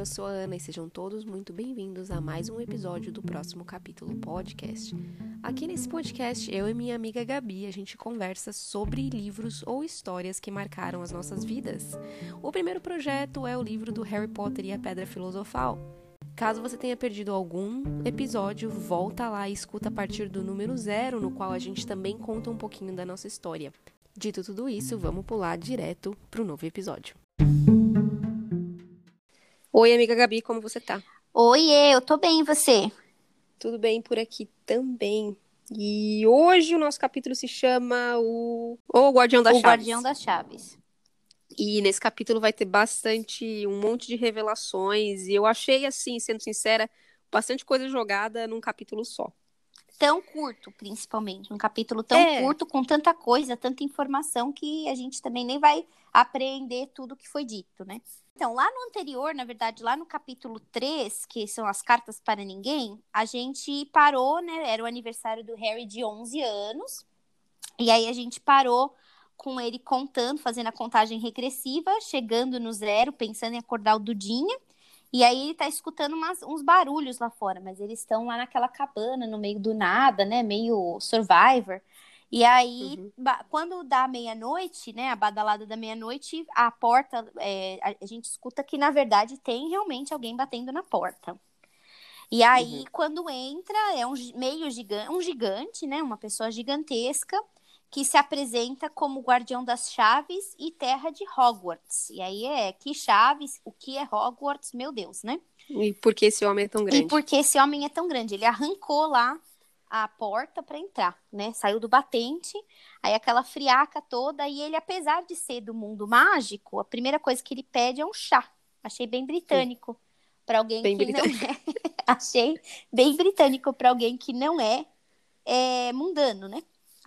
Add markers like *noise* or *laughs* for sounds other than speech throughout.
eu sou a Ana e sejam todos muito bem-vindos a mais um episódio do próximo capítulo podcast. Aqui nesse podcast, eu e minha amiga Gabi, a gente conversa sobre livros ou histórias que marcaram as nossas vidas. O primeiro projeto é o livro do Harry Potter e a Pedra Filosofal. Caso você tenha perdido algum episódio, volta lá e escuta a partir do número zero, no qual a gente também conta um pouquinho da nossa história. Dito tudo isso, vamos pular direto para o novo episódio. Oi, amiga Gabi, como você tá? Oi, eu tô bem, e você? Tudo bem por aqui também. E hoje o nosso capítulo se chama o, o Guardião das o Chaves. Guardião das Chaves. E nesse capítulo vai ter bastante, um monte de revelações. E eu achei, assim, sendo sincera, bastante coisa jogada num capítulo só. Tão curto, principalmente. Um capítulo tão É. curto, com tanta coisa, tanta informação, que a gente também nem vai apreender tudo que foi dito, né? Então, lá no anterior, na verdade, lá no capítulo 3, que são as cartas para ninguém, a gente parou, né? Era o aniversário do Harry de 11 anos. E aí a gente parou com ele contando, fazendo a contagem regressiva, chegando no zero, pensando em acordar o Dudinha. E aí ele tá escutando umas- uns barulhos lá fora, mas eles estão lá naquela cabana, no meio do nada, né? Meio Survivor. E aí, Uhum. quando dá meia-noite, né? A badalada da meia-noite, a porta, é, a, gente escuta que, na verdade, tem realmente alguém batendo na porta. E aí, Uhum. quando entra, é um meio gigante, um gigante, né? Uma pessoa gigantesca que se apresenta como guardião das chaves e terra de Hogwarts. E aí é que chaves, o que é Hogwarts, meu Deus, né? E por que esse homem é tão grande? E porque esse homem é tão grande, ele arrancou lá a porta para entrar, né? Saiu do batente, aí aquela friaca toda, e ele, apesar de ser do mundo mágico, a primeira coisa que ele pede é um chá. Achei bem britânico para alguém Bem que não é. *laughs* Achei bem britânico para alguém que não é, é mundano, né?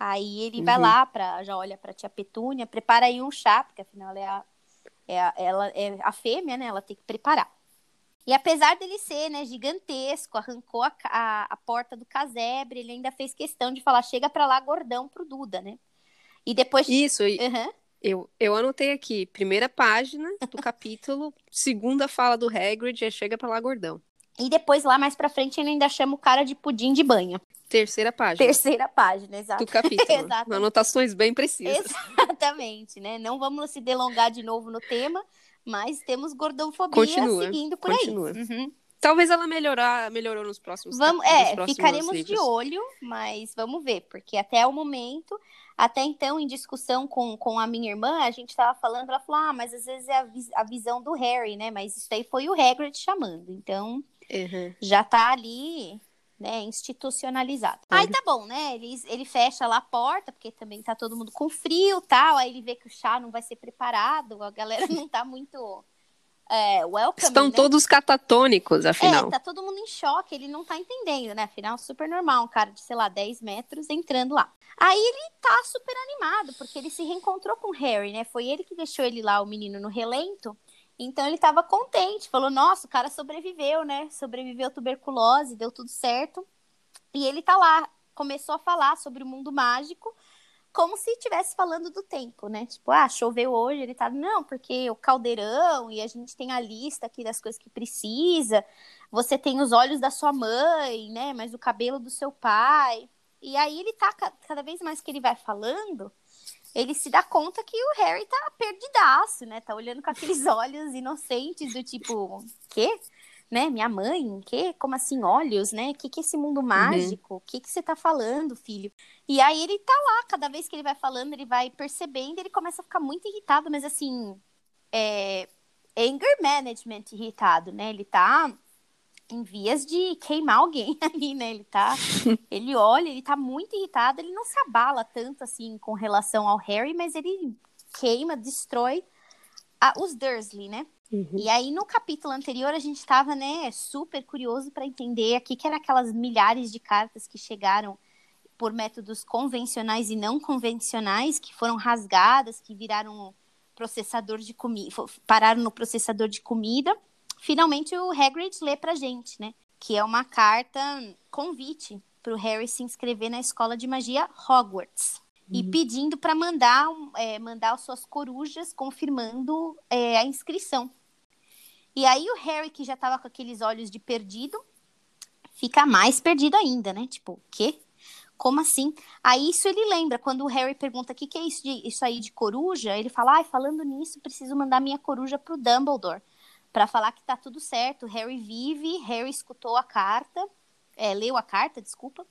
Aí ele vai Uhum. lá para já olha para tia Petúnia, prepara aí um chá, porque afinal ela é a, é a, ela é a fêmea, né? Ela tem que preparar. E apesar dele ser, né, gigantesco, arrancou a, a, a porta do casebre, ele ainda fez questão de falar, chega pra lá, gordão, pro Duda, né? E depois... Isso, e Aham. eu, eu anotei aqui, primeira página do capítulo, *laughs* segunda fala do Hagrid, é chega pra lá gordão. E depois, lá mais pra frente, ele ainda chama o cara de pudim de banha. Terceira página Terceira página, exato. do capítulo. *laughs* Exatamente. Anotações bem precisas. Exatamente, né? Não vamos se delongar de novo no tema, mas temos gordofobia Continua, seguindo por continua. aí. Uhum. Talvez ela melhorar, melhorou nos próximos Vamos, é, próximos ficaremos de livros. olho, mas vamos ver, porque até o momento, até então, em discussão com, com a minha irmã, a gente tava falando, ela falou, ah, mas às vezes é a, a visão do Harry, né? Mas isso aí foi o Hagrid chamando, então Uhum. já tá ali, né, institucionalizado. Aí tá bom, né? Ele, ele fecha lá a porta, porque também tá todo mundo com frio tal. Aí ele vê que o chá não vai ser preparado, a galera *laughs* não tá muito é, welcome, Estão né? todos catatônicos, afinal. É, tá todo mundo em choque, ele não tá entendendo, né? Afinal, super normal, um cara de, sei lá, 10 metros entrando lá. Aí ele tá super animado, porque ele se reencontrou com o Harry, né? Foi ele que deixou ele lá, o menino, no relento. Então ele tava contente, falou: Nossa, o cara sobreviveu, né? Sobreviveu à tuberculose, deu tudo certo. E ele tá lá, começou a falar sobre o mundo mágico, como se estivesse falando do tempo, né? Tipo, ah, choveu hoje, ele tá, não, porque o caldeirão e a gente tem a lista aqui das coisas que precisa. Você tem os olhos da sua mãe, né? Mas o cabelo do seu pai. E aí ele tá, ca- cada vez mais que ele vai falando, ele se dá conta que o Harry tá perdidaço, né? Tá olhando com aqueles *laughs* olhos inocentes do tipo, quê? Né? Minha mãe, quê? Como assim, olhos, né? O que que é esse mundo mágico? O que que você tá falando, filho? E aí ele tá lá, cada vez que ele vai falando, ele vai percebendo, ele começa a ficar muito irritado, mas assim, é anger management irritado, né? Ele tá em vias de queimar alguém *laughs* ali, né? Ele tá, *laughs* ele olha, ele tá muito irritado, ele não se abala tanto assim com relação ao Harry, mas ele queima, destrói a- os Dursley, né? Uhum. E aí, no capítulo anterior, a gente estava, né, super curioso para entender aqui que eram aquelas milhares de cartas que chegaram por métodos convencionais e não convencionais, que foram rasgadas, que viraram processador de comida, pararam no processador de comida. Finalmente, o Hagrid lê pra gente, né? Que é uma carta convite para o Harry se inscrever na escola de magia Hogwarts. E pedindo para mandar, é, mandar as suas corujas confirmando é, a inscrição. E aí o Harry, que já tava com aqueles olhos de perdido, fica mais perdido ainda, né? Tipo, o quê? Como assim? Aí isso ele lembra, quando o Harry pergunta o que, que é isso, de, isso aí de coruja, ele fala, ai, falando nisso, preciso mandar minha coruja pro Dumbledore, para falar que tá tudo certo. Harry vive, Harry escutou a carta, é, leu a carta, desculpa,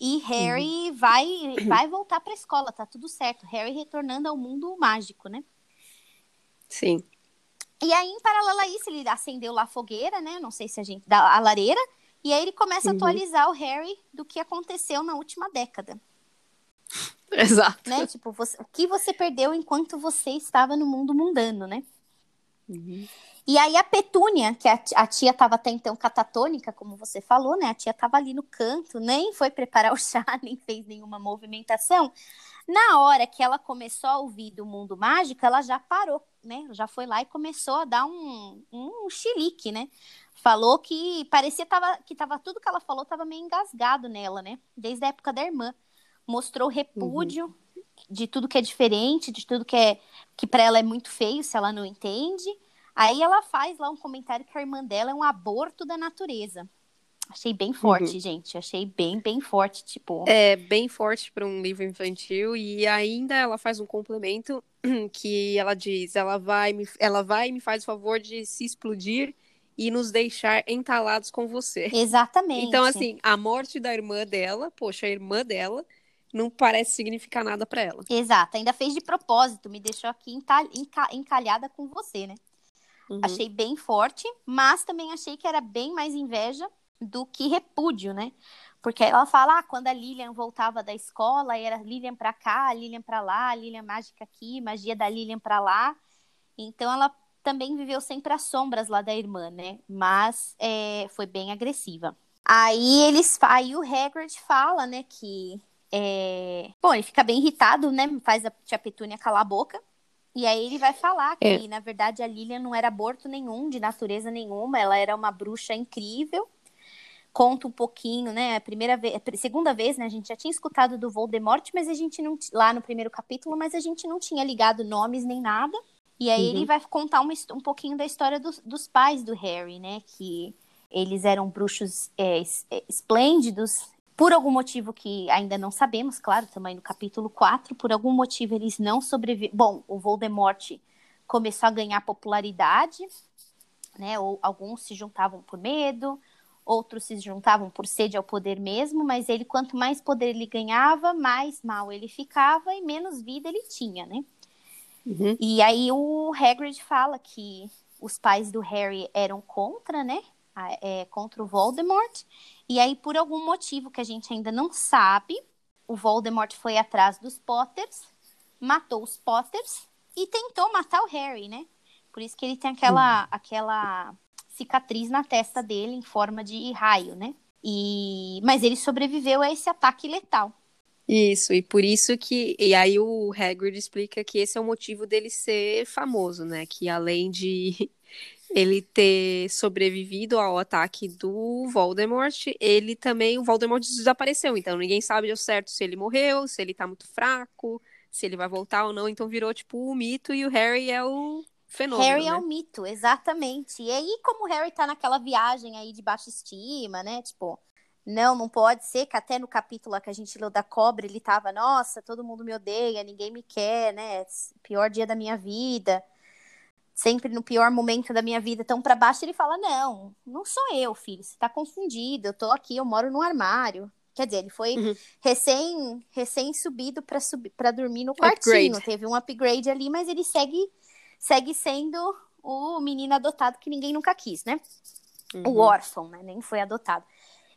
e Harry uhum. vai, vai voltar pra escola, tá tudo certo. Harry retornando ao mundo mágico, né? Sim. E aí, em paralelo a isso, ele acendeu lá a fogueira, né? Não sei se a gente. Da, a lareira. E aí ele começa uhum. a atualizar o Harry do que aconteceu na última década. *laughs* Exato. Né? Tipo, você, o que você perdeu enquanto você estava no mundo mundano, né? Uhum. E aí a Petúnia, que a, a tia estava até então catatônica, como você falou, né? A tia estava ali no canto, nem foi preparar o chá, *laughs* nem fez nenhuma movimentação. Na hora que ela começou a ouvir do mundo mágico, ela já parou, né? Já foi lá e começou a dar um, um chilique, né? Falou que parecia tava, que tava tudo que ela falou estava meio engasgado nela, né? Desde a época da irmã. Mostrou repúdio uhum. De tudo que é diferente, de tudo que é que para ela é muito feio se ela não entende. Aí ela faz lá um comentário que a irmã dela é um aborto da natureza. Achei bem forte, uhum. gente. Achei bem, bem forte, tipo. É bem forte para um livro infantil e ainda ela faz um complemento *clears throat* que ela diz, ela vai, me, ela vai e me faz o favor de se explodir e nos deixar entalados com você. Exatamente. Então assim, a morte da irmã dela, poxa, a irmã dela não parece significar nada para ela. Exato. Ainda fez de propósito, me deixou aqui encalhada com você, né? Uhum. Achei bem forte, mas também achei que era bem mais inveja do que repúdio, né? Porque ela fala, ah, quando a Lilian voltava da escola, era Lilian pra cá, Lilian pra lá, Lilian mágica aqui, magia da Lilian pra lá. Então ela também viveu sempre as sombras lá da irmã, né? Mas é, foi bem agressiva. Aí eles, aí o Hagrid fala, né, que é... bom, ele fica bem irritado, né? Faz a tia Petúnia calar a boca. E aí ele vai falar que, é. na verdade, a Lilian não era aborto nenhum, de natureza nenhuma, ela era uma bruxa incrível. Conta um pouquinho, né? A primeira vez, a segunda vez, né? A gente já tinha escutado do Voldemort, mas a gente não lá no primeiro capítulo, mas a gente não tinha ligado nomes nem nada. E aí uhum. ele vai contar uma, um pouquinho da história dos, dos pais do Harry, né? Que eles eram bruxos é, é esplêndidos, por algum motivo que ainda não sabemos, claro, também no capítulo 4, por algum motivo eles não sobreviveram. Bom, o Voldemort começou a ganhar popularidade, né? Ou alguns se juntavam por medo, outros se juntavam por sede ao poder mesmo, mas ele, quanto mais poder ele ganhava, mais mal ele ficava e menos vida ele tinha, né? Uhum. E aí o Hagrid fala que os pais do Harry eram contra, né? É, contra o Voldemort. E aí, por algum motivo que a gente ainda não sabe, o Voldemort foi atrás dos Potters, matou os Potters e tentou matar o Harry, né? Por isso que ele tem aquela, uhum. aquela cicatriz na testa dele em forma de raio, né? E... Mas ele sobreviveu a esse ataque letal. Isso, e por isso que. E aí o Hagrid explica que esse é o motivo dele ser famoso, né? Que além de ele ter sobrevivido ao ataque do Voldemort, ele também, o Voldemort desapareceu, então ninguém sabe ao certo se ele morreu, se ele tá muito fraco, se ele vai voltar ou não, então virou tipo o mito e o Harry é o fenômeno, Harry né? é o mito, exatamente. E aí como o Harry tá naquela viagem aí de baixa estima, né, tipo, não, não pode ser que até no capítulo que a gente leu da cobra, ele tava, nossa, todo mundo me odeia, ninguém me quer, né, pior dia da minha vida sempre no pior momento da minha vida tão para baixo, ele fala: Não, não sou eu, filho, você tá confundido, eu tô aqui, eu moro no armário. Quer dizer, ele foi uhum. recém, recém subido para para dormir no quartinho. Upgrade. Teve um upgrade ali, mas ele segue segue sendo o menino adotado que ninguém nunca quis, né? Uhum. O órfão, né? Nem foi adotado.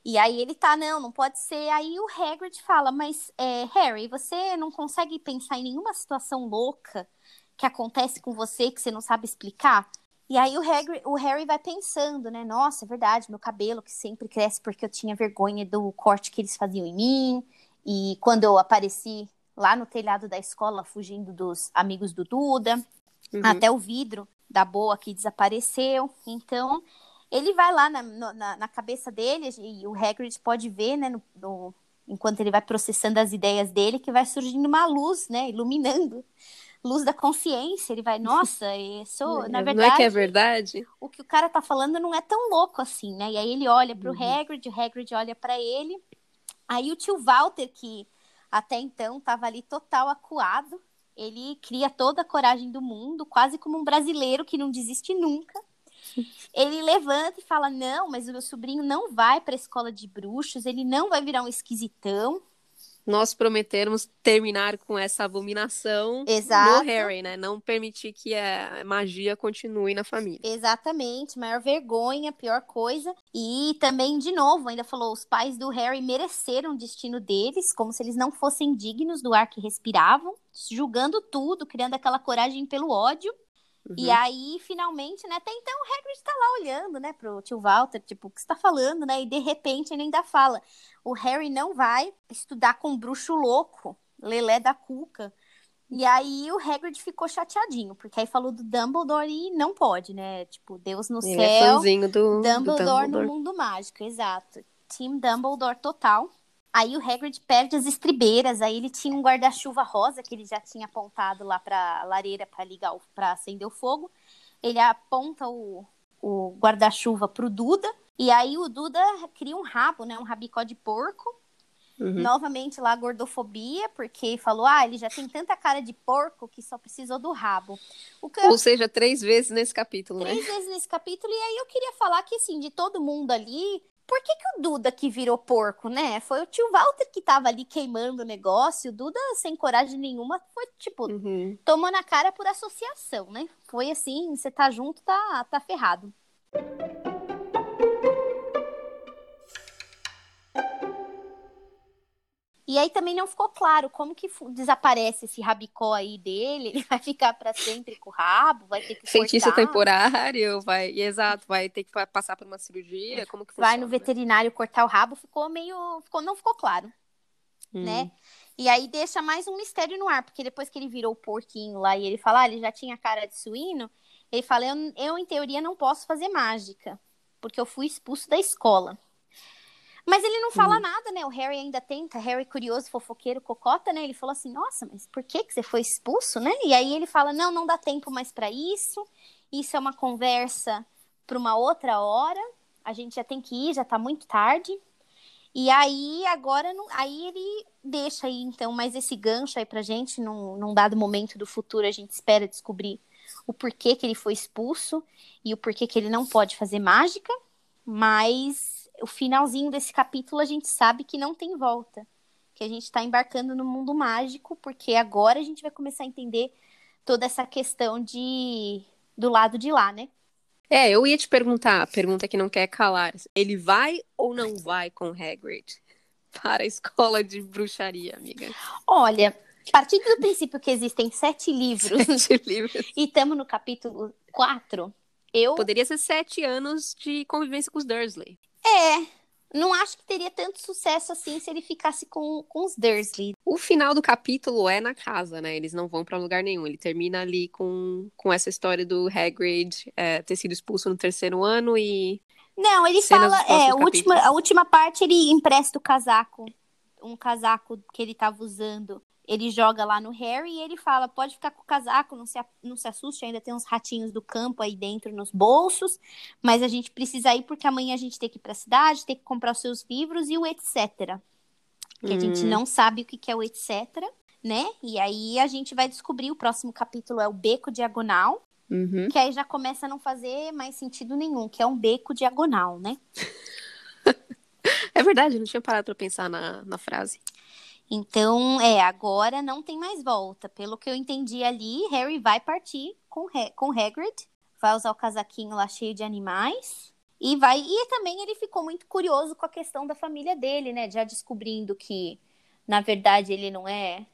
E aí ele tá, não, não pode ser. Aí o Hagrid fala, mas é, Harry, você não consegue pensar em nenhuma situação louca que acontece com você que você não sabe explicar. E aí o Harry, o Harry vai pensando, né? Nossa, é verdade, meu cabelo que sempre cresce porque eu tinha vergonha do corte que eles faziam em mim. E quando eu apareci lá no telhado da escola, fugindo dos amigos do Duda, uhum. até o vidro da boa que desapareceu. Então, ele vai lá na, na, na cabeça dele, e o Hagrid pode ver, né, no, no, enquanto ele vai processando as ideias dele, que vai surgindo uma luz, né, iluminando luz da consciência, ele vai, *laughs* nossa, sou, na verdade, não é que é verdade? O que o cara tá falando não é tão louco assim, né? E aí ele olha pro Uhum. Hagrid, o Hagrid olha para ele. Aí o tio Walter, que até então tava ali total acuado, ele cria toda a coragem do mundo, quase como um brasileiro que não desiste nunca. *laughs* Ele levanta e fala: Não, mas o meu sobrinho não vai para a escola de bruxos, ele não vai virar um esquisitão. Nós prometemos terminar com essa abominação Exato. no Harry, né? Não permitir que a magia continue na família. Exatamente, maior vergonha, pior coisa. E também, de novo, ainda falou: os pais do Harry mereceram o destino deles, como se eles não fossem dignos do ar que respiravam, julgando tudo, criando aquela coragem pelo ódio. E Uhum. aí, finalmente, né? Até então o Hagrid tá lá olhando, né, pro tio Walter, tipo, o que você tá falando, né? E de repente ele ainda fala: o Harry não vai estudar com um bruxo louco, Lelé da Cuca. E aí o Hagrid ficou chateadinho, porque aí falou do Dumbledore e não pode, né? Tipo, Deus no Ele é céu, fãzinho do Dumbledore, do Dumbledore. no mundo mágico, exato. Team Dumbledore total. Aí o Hagrid perde as estribeiras, aí ele tinha um guarda-chuva rosa que ele já tinha apontado lá pra lareira para ligar, o- pra acender o fogo. Ele aponta o, o guarda-chuva pro Duda, e aí o Duda cria um rabo, né, um rabicó de porco. Uhum. Novamente lá a gordofobia, porque falou: "Ah, ele já tem tanta cara de porco que só precisou do rabo". O que Ou seja, três vezes nesse capítulo, né? três vezes nesse capítulo, e aí eu queria falar que, assim, de todo mundo ali, por que, que o Duda que virou porco, né? Foi o tio Walter que tava ali queimando o negócio, o Duda, sem coragem nenhuma, foi, tipo, Uhum. tomando a cara por associação, né? Foi assim, você tá junto, tá, tá ferrado. E aí também não ficou claro como que desaparece esse rabicó aí dele, ele *laughs* vai ficar pra sempre com o rabo, vai ter que Feitiço cortar. temporário, vai, exato, vai ter que pa- passar por uma cirurgia, como que vai funciona? no veterinário cortar o rabo, ficou meio, ficou, não ficou claro, Hum. né? E aí deixa mais um mistério no ar, porque depois que ele virou o porquinho lá e ele fala, ah, ele já tinha cara de suíno, ele fala, eu, eu em teoria não posso fazer mágica, porque eu fui expulso da escola. Mas ele não fala Hum. nada, né? O Harry ainda tenta, Harry curioso, fofoqueiro, cocota, né? Ele falou assim, nossa, mas por que que você foi expulso, né? E aí ele fala, não, não dá tempo mais pra isso, isso é uma conversa para uma outra hora, a gente já tem que ir, já tá muito tarde. E aí, agora, não- aí ele deixa aí, então, mais esse gancho aí pra gente, num, num dado momento do futuro, a gente espera descobrir o porquê que ele foi expulso e o porquê que ele não pode fazer mágica, mas o finalzinho desse capítulo a gente sabe que não tem volta, que a gente tá embarcando no mundo mágico, porque agora a gente vai começar a entender toda essa questão de do lado de lá, né? É, eu ia te perguntar, pergunta que não quer calar. Ele vai ou não vai com Hagrid *laughs* para a escola de bruxaria, amiga? Olha, partindo do princípio que existem sete livros *laughs* Sete livros. e estamos no capítulo 4, eu Poderia ser sete anos de convivência com os Dursley. É, não acho que teria tanto sucesso assim se ele ficasse com, com os Dursley. O final do capítulo é na casa, né? Eles não vão pra lugar nenhum. Ele termina ali com, com essa história do Hagrid é, ter sido expulso no terceiro ano e Não, ele fala, é, a última, a última parte ele empresta o casaco, um casaco que ele tava usando. Ele joga lá no Harry e ele fala: pode ficar com o casaco, não se, a- não se assuste, ainda tem uns ratinhos do campo aí dentro nos bolsos, mas a gente precisa ir porque amanhã a gente tem que ir pra cidade, tem que comprar os seus livros e o etc. Que a gente Hum. não sabe o que que é o etc, né? E aí a gente vai descobrir, o próximo capítulo é o Beco Diagonal, Uhum. que aí já começa a não fazer mais sentido nenhum, que é um beco diagonal, né? *laughs* É verdade, eu não tinha parado pra pensar na, na frase. Então, é, agora não tem mais volta. Pelo que eu entendi ali, Harry vai partir com, com Hagrid, vai usar o casaquinho lá cheio de animais. E vai. E também ele ficou muito curioso com a questão da família dele, né? Já descobrindo que, na verdade, ele não é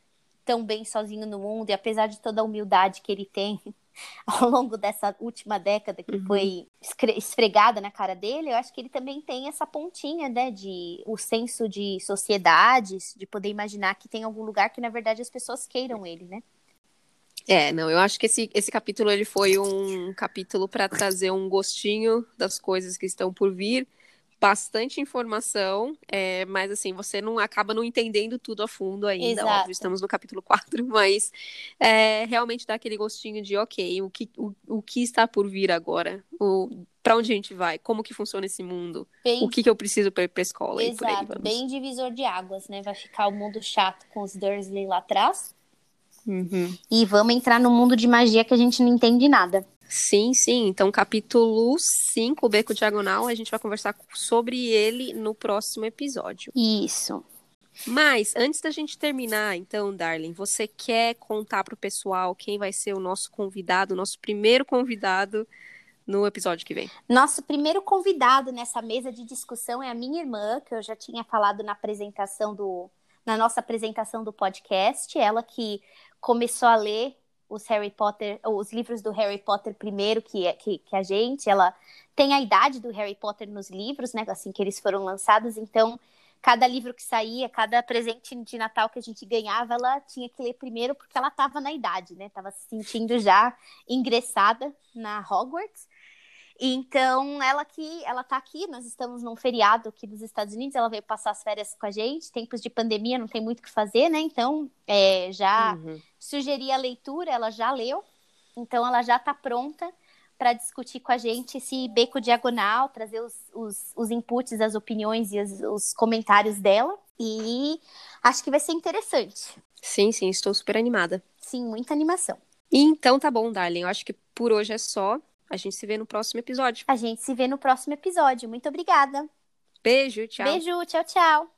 tão bem sozinho no mundo, e apesar de toda a humildade que ele tem *laughs* ao longo dessa última década que Uhum. foi esfregada na cara dele, eu acho que ele também tem essa pontinha, né, de o senso de sociedades, de poder imaginar que tem algum lugar que na verdade as pessoas queiram ele, né? É, não, eu acho que esse, esse capítulo ele foi um capítulo pra trazer um gostinho das coisas que estão por vir bastante informação, é, mas assim, você não acaba não entendendo tudo a fundo ainda. Exato. Óbvio, estamos no capítulo 4, *laughs* mas é, realmente dá aquele gostinho de ok, o que, o, o que está por vir agora? O, para onde a gente vai? Como que funciona esse mundo? Bem, O que, que eu preciso para ir pra escola? aí exato, vamos. bem divisor de águas, né? Vai ficar o mundo chato com os Dursley lá atrás. Uhum. E vamos entrar no mundo de magia que a gente não entende nada. Sim, sim. Então, capítulo 5, o Beco Diagonal, a gente vai conversar sobre ele no próximo episódio. Isso. Mas, antes da gente terminar, então, Darling, você quer contar pro pessoal quem vai ser o nosso convidado, o nosso primeiro convidado no episódio que vem? Nosso primeiro convidado nessa mesa de discussão é a minha irmã, que eu já tinha falado na apresentação do na nossa apresentação do podcast, ela que começou a ler os Harry Potter, os livros do Harry Potter primeiro que, que, que a gente, ela tem a idade do Harry Potter nos livros, né, assim que eles foram lançados, então cada livro que saía, cada presente de Natal que a gente ganhava, ela tinha que ler primeiro porque ela estava na idade, né? Tava se sentindo já ingressada na Hogwarts. Então, ela que ela tá aqui, nós estamos num feriado aqui dos Estados Unidos, ela veio passar as férias com a gente. Tempos de pandemia, não tem muito o que fazer, né? Então, é, já Uhum. sugeri a leitura, ela já leu. Então, ela já tá pronta para discutir com a gente esse beco diagonal, trazer os, os, os inputs, as opiniões e os, os comentários dela. E acho que vai ser interessante. Sim, sim, estou super animada. Sim, muita animação. Então, tá bom, Darling. Eu acho que por hoje é só. A gente se vê no próximo episódio. A gente se vê no próximo episódio. Muito obrigada. Beijo, tchau. Beijo, tchau, tchau.